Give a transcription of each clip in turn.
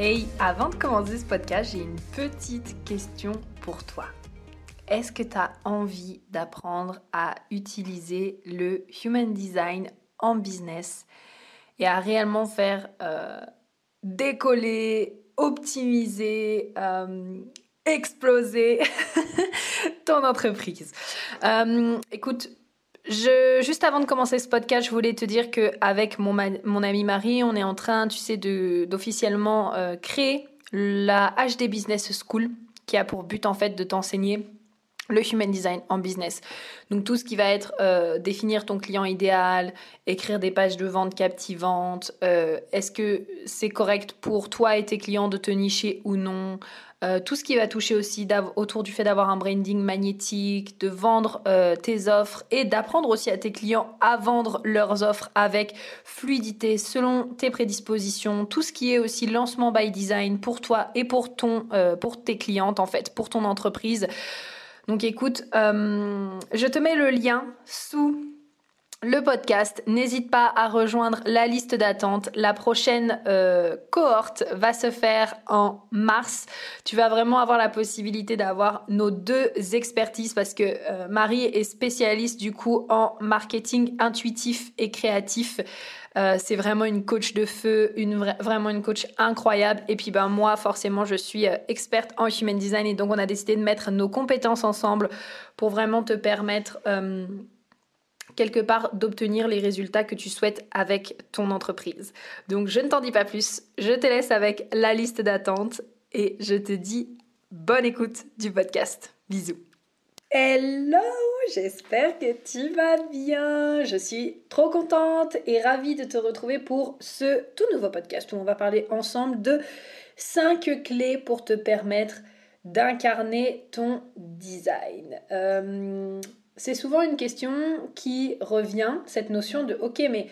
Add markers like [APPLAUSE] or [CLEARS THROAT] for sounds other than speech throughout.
Hey, avant de commencer ce podcast, j'ai une petite question pour toi. Est-ce que tu as envie d'apprendre à utiliser le Human Design en business et à réellement faire euh, décoller, optimiser, euh, exploser [LAUGHS] ton entreprise? Euh, écoute, juste avant de commencer ce podcast, je voulais te dire que avec mon, mon amie Marie, on est en train, tu sais, d'officiellement euh, créer la HD Business School, qui a pour but en fait de t'enseigner le human design en business. Donc tout ce qui va être euh, définir ton client idéal, écrire des pages de vente captivantes, euh, est-ce que c'est correct pour toi et tes clients de te nicher ou non, euh, tout ce qui va toucher aussi autour du fait d'avoir un branding magnétique, de vendre tes offres et d'apprendre aussi à tes clients à vendre leurs offres avec fluidité selon tes prédispositions, tout ce qui est aussi lancement by design pour toi et pour ton pour tes clientes en fait, pour ton entreprise. Donc écoute, euh, je te mets le lien sous le podcast. N'hésite pas à rejoindre la liste d'attente. La prochaine euh, cohorte va se faire en mars. Tu vas vraiment avoir la possibilité d'avoir nos deux expertises parce que euh, Marie est spécialiste du coup en marketing intuitif et créatif. Euh, c'est vraiment une coach de feu, une vraiment une coach incroyable. Et puis ben moi, forcément, je suis experte en human design et donc on a décidé de mettre nos compétences ensemble pour vraiment te permettre quelque part d'obtenir les résultats que tu souhaites avec ton entreprise. Donc je ne t'en dis pas plus, je te laisse avec la liste d'attente et je te dis bonne écoute du podcast. Bisous. Hello, j'espère que tu vas bien. Je suis trop contente et ravie de te retrouver pour ce tout nouveau podcast où on va parler ensemble de 5 clés pour te permettre d'incarner ton design. Euh, c'est souvent une question qui revient, cette notion de ok mais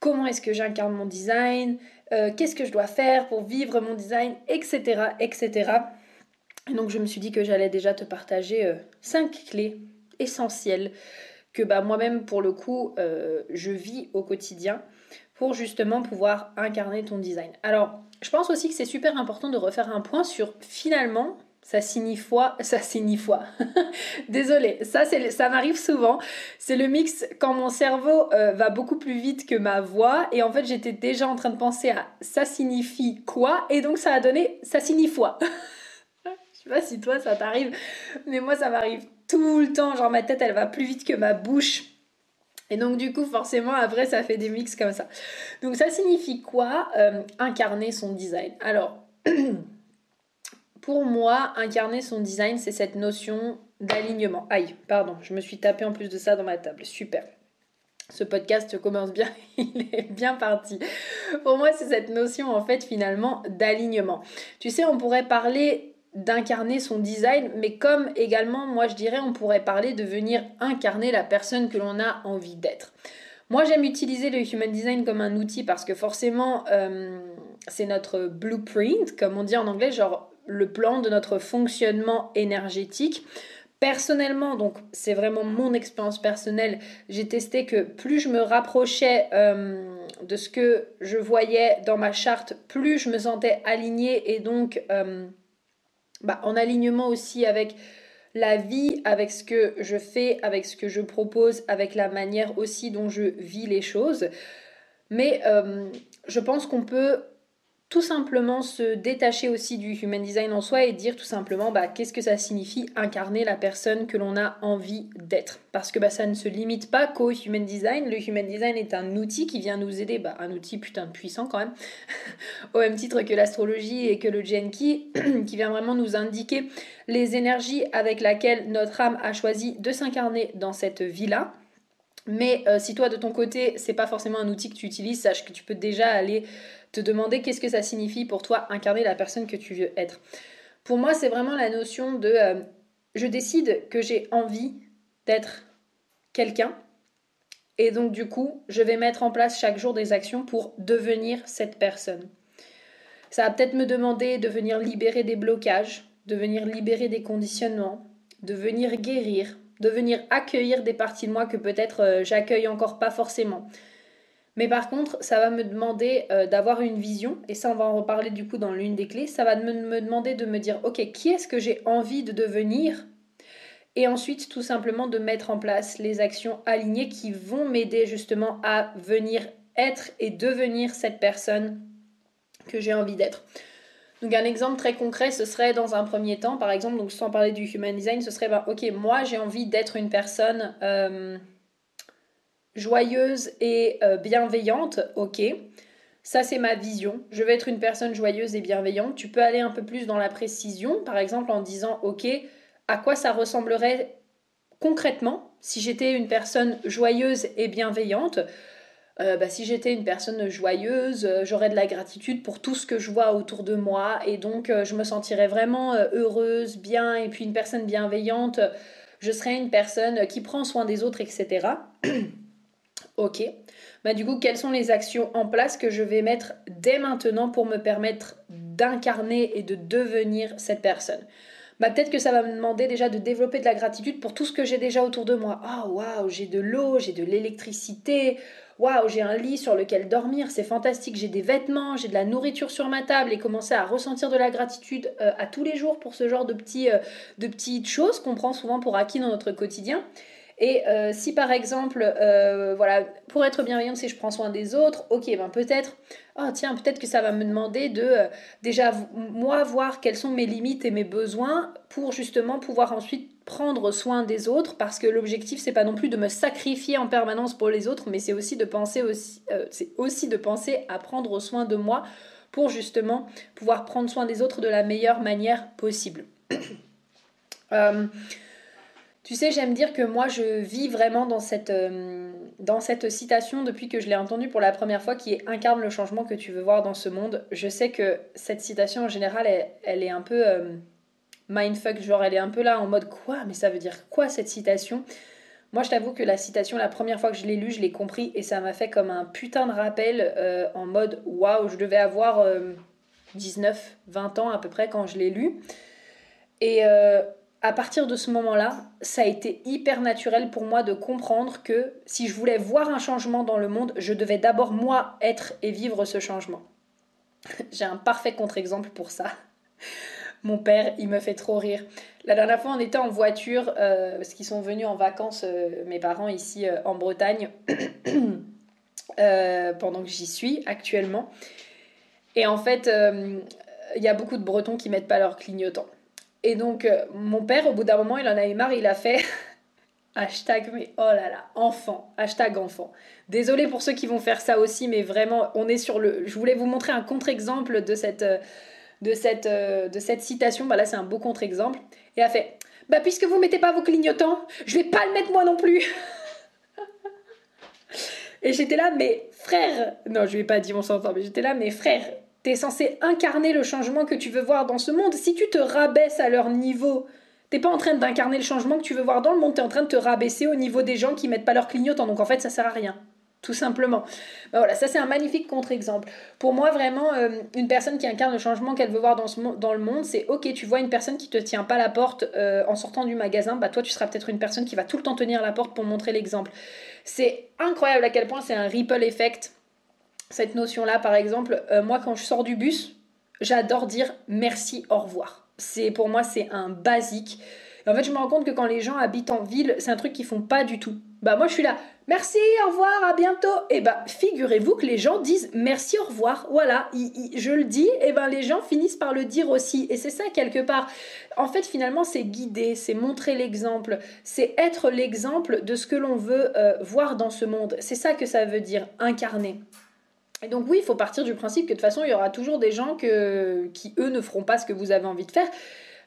comment est-ce que j'incarne mon design, euh, qu'est-ce que je dois faire pour vivre mon design, etc. etc donc je me suis dit que j'allais déjà te partager euh, cinq clés essentielles que bah, moi-même pour le coup euh, je vis au quotidien pour justement pouvoir incarner ton design. Alors je pense aussi que c'est super important de refaire un point sur finalement ça signifie ça signifie [LAUGHS] Désolée, ça ça m'arrive souvent. C'est le mix quand mon cerveau euh, va beaucoup plus vite que ma voix et en fait j'étais déjà en train de penser à ça signifie quoi? Et donc ça a donné ça signifie [LAUGHS] Je sais pas si toi ça t'arrive, mais moi ça m'arrive tout le temps. Genre ma tête elle va plus vite que ma bouche. Et donc du coup forcément après ça fait des mix comme ça. Donc ça signifie quoi? Euh, Incarner son design. Alors [CLEARS THROAT] pour moi incarner son design c'est cette notion d'alignement. Aïe, pardon, je me suis tapé en plus de ça dans ma table. Super. Ce podcast commence bien, [LAUGHS] il est bien parti. Pour moi, c'est cette notion en fait finalement d'alignement. Tu sais, on pourrait parler d'incarner son design, mais comme également, moi je dirais, on pourrait parler de venir incarner la personne que l'on a envie d'être. Moi j'aime utiliser le Human Design comme un outil parce que forcément euh, c'est notre blueprint, comme on dit en anglais, genre le plan de notre fonctionnement énergétique. Personnellement, donc c'est vraiment mon expérience personnelle, j'ai testé que plus je me rapprochais euh, de ce que je voyais dans ma charte, plus je me sentais alignée et donc euh, bah, en alignement aussi avec la vie, avec ce que je fais, avec ce que je propose, avec la manière aussi dont je vis les choses. Mais euh, je pense qu'on peut tout simplement se détacher aussi du human design en soi et dire tout simplement bah, qu'est-ce que ça signifie incarner la personne que l'on a envie d'être. Parce que bah, ça ne se limite pas qu'au human design. Le human design est un outil qui vient nous aider, bah, un outil putain de puissant quand même, [LAUGHS] au même titre que l'astrologie et que le Genki, [CLEARS THROAT] qui vient vraiment nous indiquer les énergies avec lesquelles notre âme a choisi de s'incarner dans cette vie-là. Mais euh, si toi de ton côté, c'est pas forcément un outil que tu utilises, sache que tu peux déjà aller te demander qu'est-ce que ça signifie pour toi incarner la personne que tu veux être. Pour moi, c'est vraiment la notion de euh, je décide que j'ai envie d'être quelqu'un et donc du coup, je vais mettre en place chaque jour des actions pour devenir cette personne. Ça va peut-être me demander de venir libérer des blocages, de venir libérer des conditionnements, de venir guérir, de venir accueillir des parties de moi que peut-être euh, j'accueille encore pas forcément. Mais par contre, ça va me demander euh, d'avoir une vision, et ça on va en reparler du coup dans l'une des clés, ça va me, demander de me dire, ok, qui est-ce que j'ai envie de devenir? Et ensuite, tout simplement de mettre en place les actions alignées qui vont m'aider justement à venir être et devenir cette personne que j'ai envie d'être. Donc un exemple très concret, ce serait dans un premier temps, par exemple, donc sans parler du human design, ce serait, bah, ok, moi j'ai envie d'être une personne euh, joyeuse et euh, bienveillante, ok. Ça, c'est ma vision. Je veux être une personne joyeuse et bienveillante. Tu peux aller un peu plus dans la précision, par exemple en disant, ok, à quoi ça ressemblerait concrètement si j'étais une personne joyeuse et bienveillante? Euh, bah, si j'étais une personne joyeuse, euh, j'aurais de la gratitude pour tout ce que je vois autour de moi et donc je me sentirais vraiment heureuse, bien et puis une personne bienveillante. Je serais une personne qui prend soin des autres, etc. [CLEARS THROAT] ok. Bah, du coup, quelles sont les actions en place que je vais mettre dès maintenant pour me permettre d'incarner et de devenir cette personne? Bah, peut-être que ça va me demander déjà de développer de la gratitude pour tout ce que j'ai déjà autour de moi. Ah, waouh, j'ai de l'eau, j'ai de l'électricité, waouh, j'ai un lit sur lequel dormir, c'est fantastique, j'ai des vêtements, j'ai de la nourriture sur ma table et commencer à ressentir de la gratitude euh, à tous les jours pour ce genre euh, de petites choses qu'on prend souvent pour acquis dans notre quotidien. Et euh, si par exemple, voilà, pour être bienveillante, si je prends soin des autres, ok, ben peut-être, oh tiens, peut-être que ça va me demander de déjà moi voir quelles sont mes limites et mes besoins pour justement pouvoir ensuite prendre soin des autres parce que l'objectif c'est pas non plus de me sacrifier en permanence pour les autres mais c'est aussi de penser aussi euh, c'est aussi de penser à prendre soin de moi pour justement pouvoir prendre soin des autres de la meilleure manière possible. [COUGHS] Euh, tu sais, j'aime dire que moi je vis vraiment dans cette, euh, dans cette citation depuis que je l'ai entendue pour la première fois qui est incarne le changement que tu veux voir dans ce monde. Je sais que cette citation en général elle est un peu mindfuck, genre elle est un peu là en mode quoi, mais ça veut dire quoi cette citation? Moi je t'avoue que la citation, la première fois que je l'ai lue, je l'ai compris et ça m'a fait comme un putain de rappel euh, en mode waouh, je devais avoir 19, euh, 20 ans à peu près quand je l'ai lu. Et euh, à partir de ce moment-là, ça a été hyper naturel pour moi de comprendre que si je voulais voir un changement dans le monde, je devais d'abord moi être et vivre ce changement. [LAUGHS] J'ai un parfait contre-exemple pour ça. [LAUGHS] Mon père, il me fait trop rire. La dernière fois, on était en voiture, euh, parce qu'ils sont venus en vacances, euh, mes parents, ici euh, en Bretagne, [CLEARS THROAT] pendant que j'y suis actuellement. Et en fait, il y a beaucoup de Bretons qui mettent pas leur clignotant. Et donc, mon père, au bout d'un moment, il en avait marre, il a fait [LAUGHS] hashtag, mais oh là là, enfant, hashtag enfant. Désolé pour ceux qui vont faire ça aussi, mais vraiment, on est sur le. Je voulais vous montrer un contre-exemple de cette de cette, euh, de cette citation, bah là c'est un beau contre-exemple, et a fait Bah puisque vous mettez pas vos clignotants, je vais pas le mettre moi non plus [LAUGHS] Et j'étais là, mais frère, non je lui ai pas dit on s'entend, mais j'étais là, mais frère, t'es censé incarner le changement que tu veux voir dans ce monde. Si tu te rabaisses à leur niveau, t'es pas en train d'incarner le changement que tu veux voir dans le monde, t'es en train de te rabaisser au niveau des gens qui mettent pas leurs clignotants. Donc en fait, ça sert à rien tout simplement. Ben voilà, ça c'est un magnifique contre-exemple. Pour moi, vraiment, euh, une personne qui incarne le changement qu'elle veut voir dans le monde, c'est ok, tu vois une personne qui te tient pas la porte euh, en sortant du magasin, bah toi tu seras peut-être une personne qui va tout le temps tenir la porte pour montrer l'exemple. C'est incroyable à quel point c'est un ripple effect, cette notion-là par exemple. Euh, moi quand je sors du bus, j'adore dire merci, au revoir. C'est Pour moi c'est un basique. en fait je me rends compte que quand les gens habitent en ville, c'est un truc qu'ils font pas du tout. Bah moi je suis là, merci, au revoir, à bientôt. Et bah figurez-vous que les gens disent merci, au revoir. Voilà, je le dis, et ben les gens finissent par le dire aussi. Et c'est ça quelque part. En fait finalement c'est guider, c'est montrer l'exemple, c'est être l'exemple de ce que l'on veut euh, voir dans ce monde. C'est ça que ça veut dire, incarner. Et donc oui, il faut partir du principe que de toute façon, il y aura toujours des gens qui, eux, ne feront pas ce que vous avez envie de faire.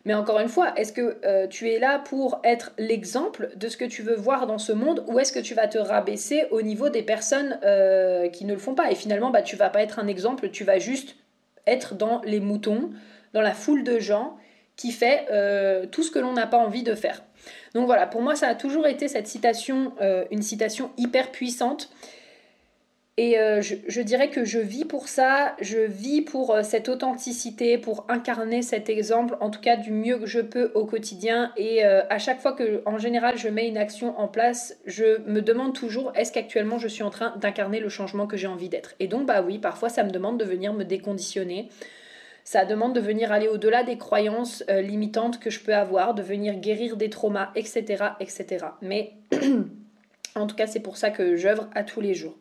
Mais encore une fois, est-ce que euh, tu es là pour être l'exemple de ce que tu veux voir dans ce monde ou est-ce que tu vas te rabaisser au niveau des personnes euh, qui ne le font pas? Et finalement, bah, tu vas pas être un exemple, tu vas juste être dans les moutons, dans la foule de gens qui fait euh, tout ce que l'on n'a pas envie de faire. Donc voilà, pour moi, ça a toujours été cette citation, une citation hyper puissante et euh, je, dirais que je vis pour ça, je vis pour euh, cette authenticité, pour incarner cet exemple, en tout cas du mieux que je peux au quotidien. Et euh, à chaque fois que, en général, je mets une action en place, je me demande toujours est-ce qu'actuellement je suis en train d'incarner le changement que j'ai envie d'être? Et donc, bah oui, parfois ça me demande de venir me déconditionner. Ça demande de venir aller au-delà des croyances limitantes que je peux avoir, de venir guérir des traumas, etc., etc. Mais [CLEARS THROAT] en tout cas, c'est pour ça que j'œuvre à tous les jours.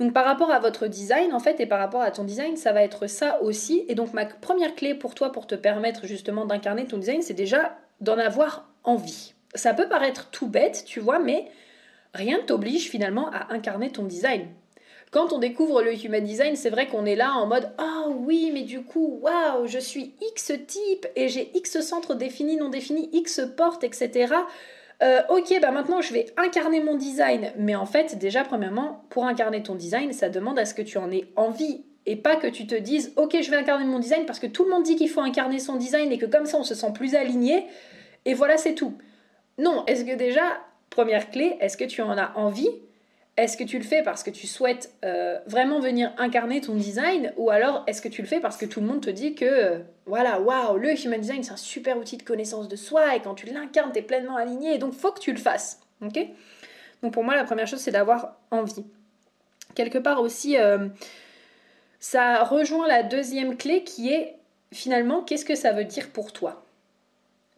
Donc par rapport à votre design en fait et par rapport à ton design, ça va être ça aussi. Et donc ma première clé pour toi pour te permettre justement d'incarner ton design, c'est déjà d'en avoir envie. Ça peut paraître tout bête, tu vois, mais rien ne t'oblige finalement à incarner ton design. Quand on découvre le human design, c'est vrai qu'on est là en mode Ah oui, mais du coup, waouh, je suis X type et j'ai X centre défini, non défini, X porte, etc. Euh, ok, bah maintenant je vais incarner mon design. Mais en fait, déjà, premièrement, pour incarner ton design, ça demande à ce que tu en aies envie et pas que tu te dises ok je vais incarner mon design parce que tout le monde dit qu'il faut incarner son design et que comme ça on se sent plus aligné et voilà c'est tout. Non, est-ce que déjà, première clé, est-ce que tu en as envie est-ce que tu le fais parce que tu souhaites euh, vraiment venir incarner ton design ou alors est-ce que tu le fais parce que tout le monde te dit que euh, voilà, waouh, le human design c'est un super outil de connaissance de soi et quand tu l'incarnes, tu es pleinement aligné et donc faut que tu le fasses. OK? Donc pour moi la première chose c'est d'avoir envie. Quelque part aussi euh, ça rejoint la deuxième clé qui est finalement qu'est-ce que ça veut dire pour toi?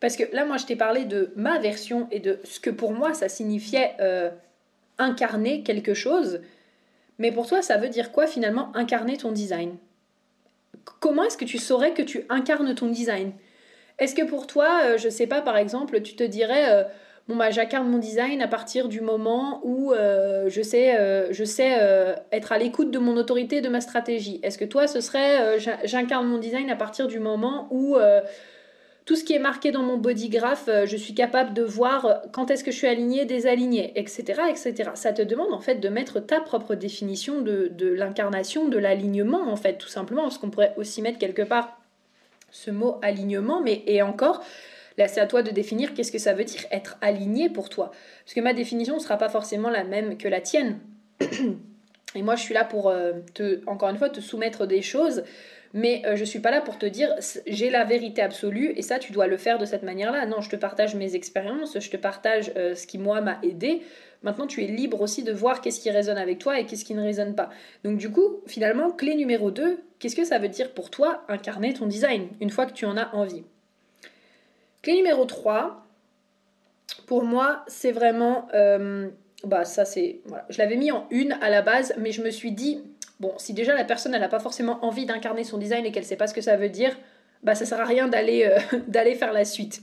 Parce que là moi je t'ai parlé de ma version et de ce que pour moi ça signifiait incarner quelque chose. Mais pour toi, ça veut dire quoi finalement incarner ton design? Comment est-ce que tu saurais que tu incarnes ton design? Est-ce que pour toi, euh, je sais pas, par exemple, tu te dirais euh, bon bah j'incarne mon design à partir du moment où euh, je sais, je sais être à l'écoute de mon autorité, de ma stratégie. Est-ce que toi, ce serait j'incarne mon design à partir du moment où tout ce qui est marqué dans mon body graph, euh, je suis capable de voir euh, quand est-ce que je suis aligné, désaligné, etc., etc. Ça te demande en fait de mettre ta propre définition de, l'incarnation, de l'alignement en fait, tout simplement, parce qu'on pourrait aussi mettre quelque part ce mot alignement, mais et encore, là c'est à toi de définir qu'est-ce que ça veut dire être aligné pour toi, parce que ma définition ne sera pas forcément la même que la tienne. Et moi, je suis là pour, euh, te, encore une fois, te soumettre des choses mais euh, je suis pas là pour te dire j'ai la vérité absolue et ça tu dois le faire de cette manière-là. Non, je te partage mes expériences, je te partage euh, ce qui moi m'a aidé. Maintenant, tu es libre aussi de voir qu'est-ce qui résonne avec toi et qu'est-ce qui ne résonne pas. Donc du coup, finalement, clé numéro 2, qu'est-ce que ça veut dire pour toi incarner ton design une fois que tu en as envie? Clé numéro 3, pour moi, c'est vraiment... bah ça c'est... Voilà. Je l'avais mis en une à la base, mais je me suis dit, Bon, si déjà la personne n'a pas forcément envie d'incarner son design et qu'elle ne sait pas ce que ça veut dire, bah ça sert à rien d'aller euh, [LAUGHS] d'aller faire la suite.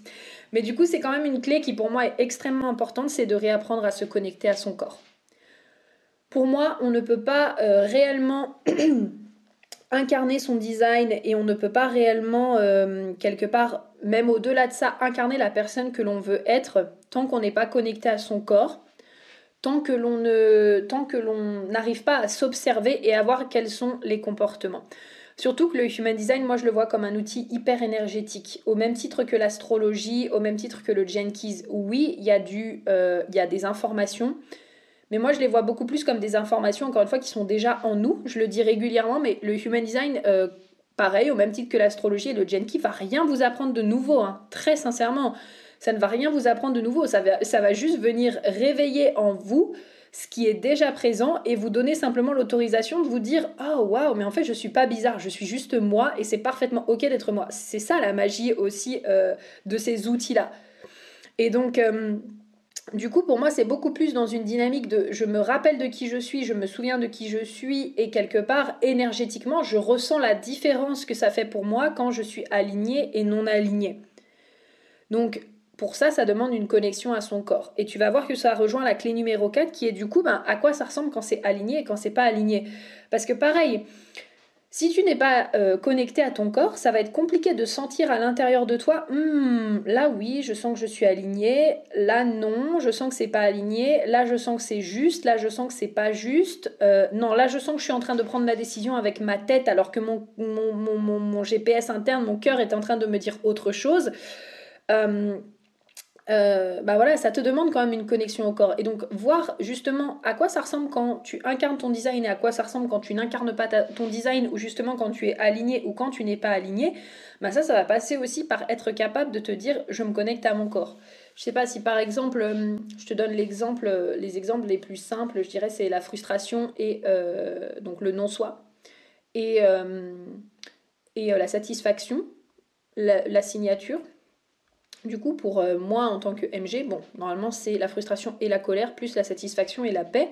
Mais du coup, c'est quand même une clé qui pour moi est extrêmement importante, c'est de réapprendre à se connecter à son corps. Pour moi, on ne peut pas euh, réellement [CLEARS THROAT] incarner son design et on ne peut pas réellement, euh, quelque part, même au-delà de ça, incarner la personne que l'on veut être tant qu'on n'est pas connecté à son corps tant que l'on ne tant que l'on n'arrive pas à s'observer et à voir quels sont les comportements. Surtout que le human design, moi je le vois comme un outil hyper énergétique, au même titre que l'astrologie, au même titre que le Jenkins. Oui, il y a du, euh, il y a des informations, mais moi je les vois beaucoup plus comme des informations, encore une fois, qui sont déjà en nous. Je le dis régulièrement, mais le human design, euh, pareil, au même titre que l'astrologie et le Jenkins, va rien vous apprendre de nouveau, hein, très sincèrement ça ne va rien vous apprendre de nouveau, ça va, ça va juste venir réveiller en vous ce qui est déjà présent et vous donner simplement l'autorisation de vous dire oh waouh mais en fait je suis pas bizarre. Je suis juste moi et c'est parfaitement ok d'être moi c'est ça la magie aussi euh, de ces outils là et donc euh, du coup, pour moi, c'est beaucoup plus dans une dynamique de je me rappelle de qui je suis, je me souviens de qui je suis, et quelque part, énergétiquement, je ressens la différence que ça fait pour moi quand je suis alignée et non alignée. Donc, pour ça, ça demande une connexion à son corps. Et tu vas voir que ça rejoint la clé numéro 4 qui est du coup ben, à quoi ça ressemble quand c'est aligné et quand c'est pas aligné. Parce que pareil, Si tu n'es pas euh, connecté à ton corps, ça va être compliqué de sentir à l'intérieur de toi, hmm, là oui, je sens que je suis aligné, là non, je sens que c'est pas aligné, là je sens que c'est juste, là je sens que c'est pas juste, euh, non, là je sens que je suis en train de prendre la décision avec ma tête alors que mon GPS interne, mon cœur est en train de me dire autre chose. Euh, euh, bah voilà, ça te demande quand même une connexion au corps. Et donc, voir justement à quoi ça ressemble quand tu incarnes ton design et à quoi ça ressemble quand tu n'incarnes pas ton design ou justement quand tu es aligné ou quand tu n'es pas aligné, bah ça, ça va passer aussi par être capable de te dire je me connecte à mon corps. Je sais pas si par exemple, euh, je te donne l'exemple, euh, les exemples les plus simples, je dirais, c'est la frustration et donc le non-soi et, et la satisfaction, la signature. Du coup, pour euh, moi en tant que MG, bon, normalement c'est la frustration et la colère, plus la satisfaction et la paix.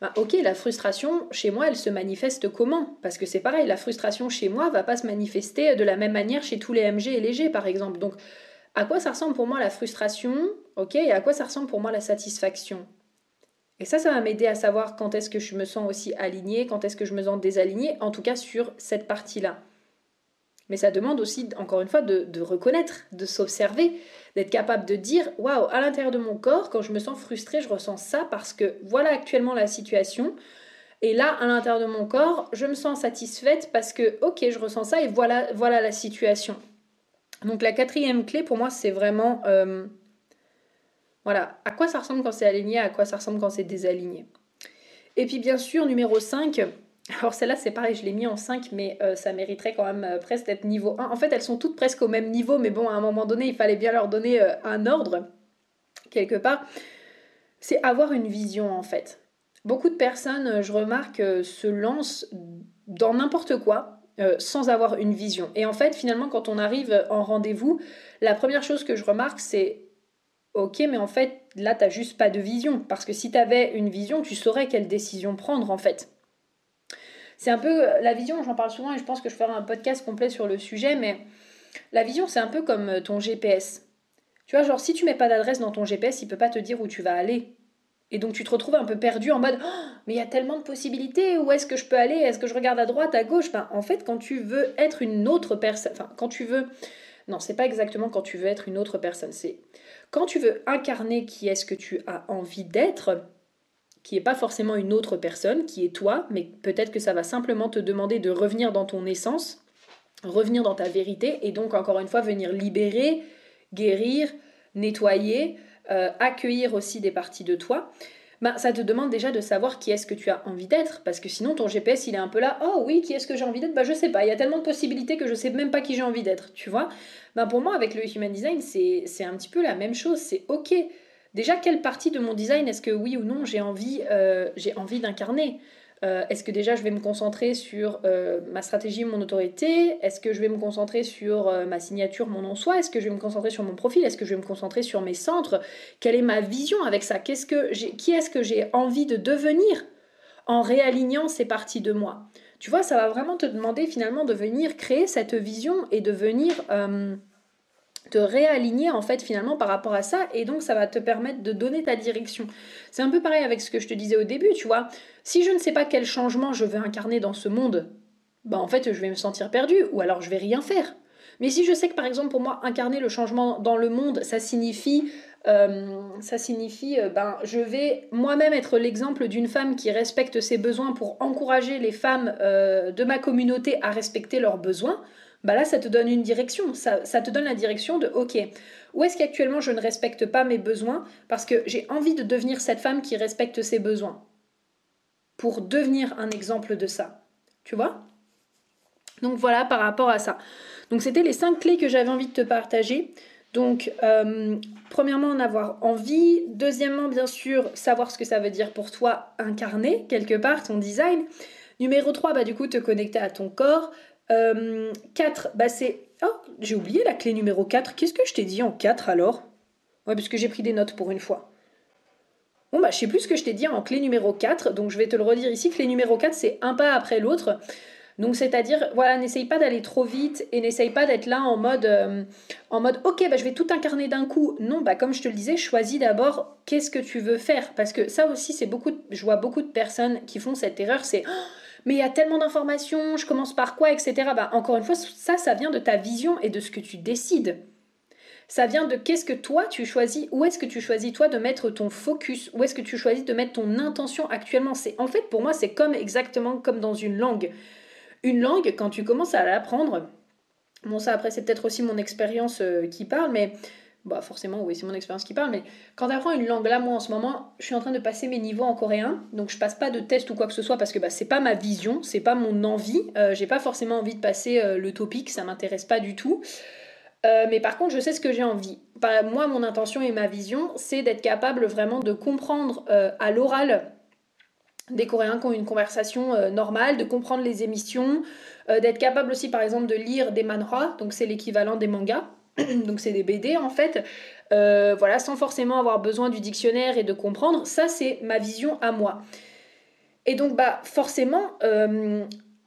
Bah, ok, la frustration chez moi, elle se manifeste comment? Parce que c'est pareil, la frustration chez moi va pas se manifester de la même manière chez tous les MG et les G, par exemple. Donc, à quoi ça ressemble pour moi la frustration? Ok, et à quoi ça ressemble pour moi la satisfaction? Et ça, ça va m'aider à savoir quand est-ce que je me sens aussi alignée, quand est-ce que je me sens désaligné, en tout cas sur cette partie-là. Mais ça demande aussi, encore une fois, de, reconnaître, de s'observer, d'être capable de dire waouh, à l'intérieur de mon corps, quand je me sens frustrée, je ressens ça parce que voilà actuellement la situation. Et là, à l'intérieur de mon corps, je me sens satisfaite parce que, ok, je ressens ça et voilà, la situation. Donc la quatrième clé pour moi, c'est vraiment, euh, voilà, à quoi ça ressemble quand c'est aligné, à quoi ça ressemble quand c'est désaligné. Et puis bien sûr, numéro 5, alors celle-là, c'est pareil, je l'ai mis en 5, mais euh, ça mériterait quand même euh, presque d'être niveau 1. En fait, elles sont toutes presque au même niveau, mais bon, à un moment donné, il fallait bien leur donner euh, un ordre, quelque part. C'est avoir une vision, en fait. Beaucoup de personnes, je remarque, se lancent dans n'importe quoi, sans avoir une vision. Et en fait, finalement, quand on arrive en rendez-vous, la première chose que je remarque, c'est Ok, mais en fait, là, t'as juste pas de vision. Parce que si tu avais une vision, tu saurais quelle décision prendre, en fait. C'est un peu la vision, j'en parle souvent et je pense que je ferai un podcast complet sur le sujet, mais la vision, c'est un peu comme euh, ton GPS. Tu vois, genre, si tu mets pas d'adresse dans ton GPS, il peut pas te dire où tu vas aller. Et donc tu te retrouves un peu perdu en mode oh, mais il y a tellement de possibilités, où est-ce que je peux aller? Est-ce que je regarde à droite, à gauche? Ben, En fait, quand tu veux être une autre personne, enfin, quand tu veux. Non, c'est pas exactement quand tu veux être une autre personne, c'est quand tu veux incarner qui est-ce que tu as envie d'être, qui n'est pas forcément une autre personne, qui est toi, mais peut-être que ça va simplement te demander de revenir dans ton essence, revenir dans ta vérité, et donc encore une fois venir libérer, guérir, nettoyer, euh, accueillir aussi des parties de toi. Ben, ça te demande déjà de savoir qui est-ce que tu as envie d'être, parce que sinon ton GPS il est un peu là, oh oui, qui est-ce que j'ai envie d'être? Bah je sais pas, il y a tellement de possibilités que je sais même pas qui j'ai envie d'être, tu vois. Ben, pour moi avec le Human Design c'est un petit peu la même chose, c'est ok, Déjà, quelle partie de mon design est-ce que oui ou non j'ai envie, euh, j'ai envie d'incarner? Euh, Est-ce que déjà je vais me concentrer sur euh, ma stratégie, mon autorité? Est-ce que je vais me concentrer sur ma signature, mon nom-soi Est-ce que je vais me concentrer sur mon profil? Est-ce que je vais me concentrer sur mes centres? Quelle est ma vision avec ça? Qu'est-ce que Qui est-ce que j'ai envie de devenir en réalignant ces parties de moi? Tu vois, ça va vraiment te demander finalement de venir créer cette vision et de venir te réaligner en fait finalement par rapport à ça et donc ça va te permettre de donner ta direction. C'est un peu pareil avec ce que je te disais au début, tu vois. Si je ne sais pas quel changement je veux incarner dans ce monde, bah en fait je vais me sentir perdu ou alors je vais rien faire. Mais si je sais que par exemple pour moi incarner le changement dans le monde, ça signifie euh, ça signifie euh, ben je vais moi-même être l'exemple d'une femme qui respecte ses besoins pour encourager les femmes euh, de ma communauté à respecter leurs besoins bah là, ça te donne une direction. Ça, te donne la direction de, OK, où est-ce qu'actuellement je ne respecte pas mes besoins parce que j'ai envie de devenir cette femme qui respecte ses besoins? Pour devenir un exemple de ça. Tu vois? Donc voilà par rapport à ça. Donc c'était les cinq clés que j'avais envie de te partager. Donc, euh, premièrement, en avoir envie. Deuxièmement, bien sûr, savoir ce que ça veut dire pour toi incarner quelque part ton design. Numéro 3, bah, du coup, te connecter à ton corps. 4, euh, bah c'est... Oh, j'ai oublié la clé numéro 4. Qu'est-ce que je t'ai dit en 4 alors? Ouais, puisque j'ai pris des notes pour une fois. Bon, bah, je sais plus ce que je t'ai dit en clé numéro 4, donc je vais te le redire ici. Clé numéro 4, c'est un pas après l'autre. Donc, c'est-à-dire, voilà, n'essaye pas d'aller trop vite et n'essaye pas d'être là en mode, euh, en mode, ok, bah, je vais tout incarner d'un coup. Non, bah, comme je te le disais, choisis d'abord qu'est-ce que tu veux faire. Parce que ça aussi, c'est beaucoup, je vois beaucoup de personnes qui font cette erreur, c'est, oh, mais il y a tellement d'informations, je commence par quoi, etc. Bah, encore une fois, ça, ça vient de ta vision et de ce que tu décides. Ça vient de qu'est-ce que toi tu choisis, où est-ce que tu choisis toi de mettre ton focus, où est-ce que tu choisis de mettre ton intention actuellement. C'est en fait pour moi c'est comme exactement comme dans une langue. Une langue quand tu commences à l'apprendre, bon ça après c'est peut-être aussi mon expérience euh, qui parle, mais bah forcément oui c'est mon expérience qui parle mais quand tu apprends une langue là moi en ce moment je suis en train de passer mes niveaux en coréen donc je passe pas de test ou quoi que ce soit parce que bah, c'est pas ma vision c'est pas mon envie euh, j'ai pas forcément envie de passer euh, le topic ça m'intéresse pas du tout. Euh, mais par contre je sais ce que j'ai envie. Moi mon intention et ma vision c'est d'être capable vraiment de comprendre à l'oral des Coréens qui ont une conversation normale, de comprendre les émissions, d'être capable aussi par exemple de lire des manhwa, donc c'est l'équivalent des mangas, [CLEARS THROAT] donc c'est des BD en fait, euh, voilà, sans forcément avoir besoin du dictionnaire et de comprendre. Ça, c'est ma vision à moi. Et donc, bah, forcément, euh,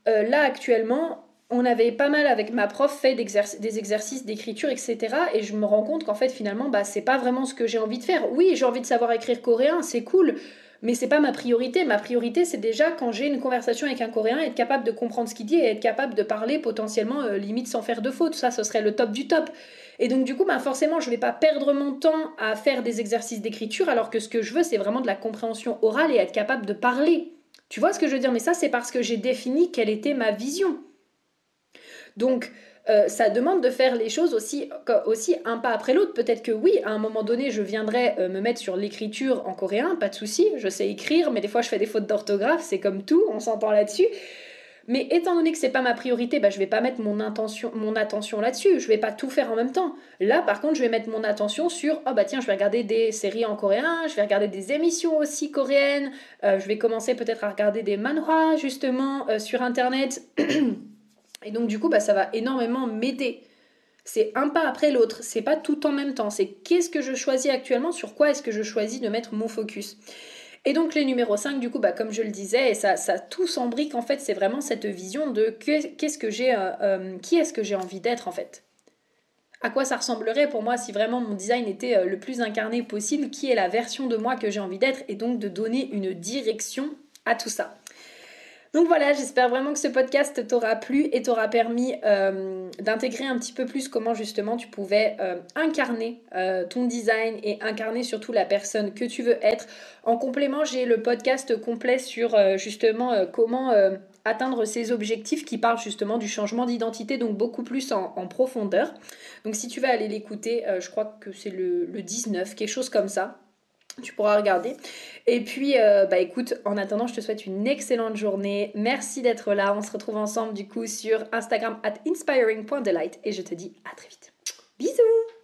euh, là actuellement, on avait pas mal avec ma prof fait des exercices d'écriture, etc. Et je me rends compte qu'en fait, finalement, bah, c'est pas vraiment ce que j'ai envie de faire. Oui, j'ai envie de savoir écrire coréen, c'est cool mais c'est pas ma priorité. Ma priorité, c'est déjà quand j'ai une conversation avec un Coréen, être capable de comprendre ce qu'il dit et être capable de parler potentiellement euh, limite sans faire de faute. Ça, ce serait le top du top. Et donc du coup, bah, forcément, je vais pas perdre mon temps à faire des exercices d'écriture, alors que ce que je veux, c'est vraiment de la compréhension orale et être capable de parler. Tu vois ce que je veux dire? Mais ça, c'est parce que j'ai défini quelle était ma vision. Donc, euh, ça demande de faire les choses aussi, aussi un pas après l'autre. Peut-être que oui, à un moment donné, je viendrai euh, me mettre sur l'écriture en coréen, pas de souci, je sais écrire, mais des fois je fais des fautes d'orthographe, c'est comme tout, on s'entend là-dessus. Mais étant donné que c'est pas ma priorité, bah, je vais pas mettre mon, intention, mon attention là-dessus. Je vais pas tout faire en même temps. Là, par contre, je vais mettre mon attention sur oh bah tiens, je vais regarder des séries en coréen, je vais regarder des émissions aussi coréennes, euh, je vais commencer peut-être à regarder des manhwa justement sur internet. [CLEARS THROAT] Et donc du coup, bah, ça va énormément m'aider. C'est un pas après l'autre, c'est pas tout en même temps, c'est qu'est-ce que je choisis actuellement, sur quoi est-ce que je choisis de mettre mon focus. Et donc les numéros 5, du coup, bah, comme je le disais, et ça, ça tout s'embrique en fait, c'est vraiment cette vision de qu'est-ce que j'ai, euh, euh, qui est-ce que j'ai envie d'être en fait. À quoi ça ressemblerait pour moi si vraiment mon design était euh, le plus incarné possible, qui est la version de moi que j'ai envie d'être, et donc de donner une direction à tout ça. Donc voilà, j'espère vraiment que ce podcast t'aura plu et t'aura permis euh, d'intégrer un petit peu plus comment justement tu pouvais euh, incarner euh, ton design et incarner surtout la personne que tu veux être. En complément, j'ai le podcast complet sur justement comment atteindre ses objectifs qui parle justement du changement d'identité, donc beaucoup plus en, profondeur. Donc si tu veux aller l'écouter, je crois que c'est le 19, quelque chose comme ça. Tu pourras regarder. Et puis, euh, bah écoute, en attendant, je te souhaite une excellente journée. Merci d'être là. On se retrouve ensemble du coup sur Instagram at inspiring.delight et je te dis à très vite. Bisous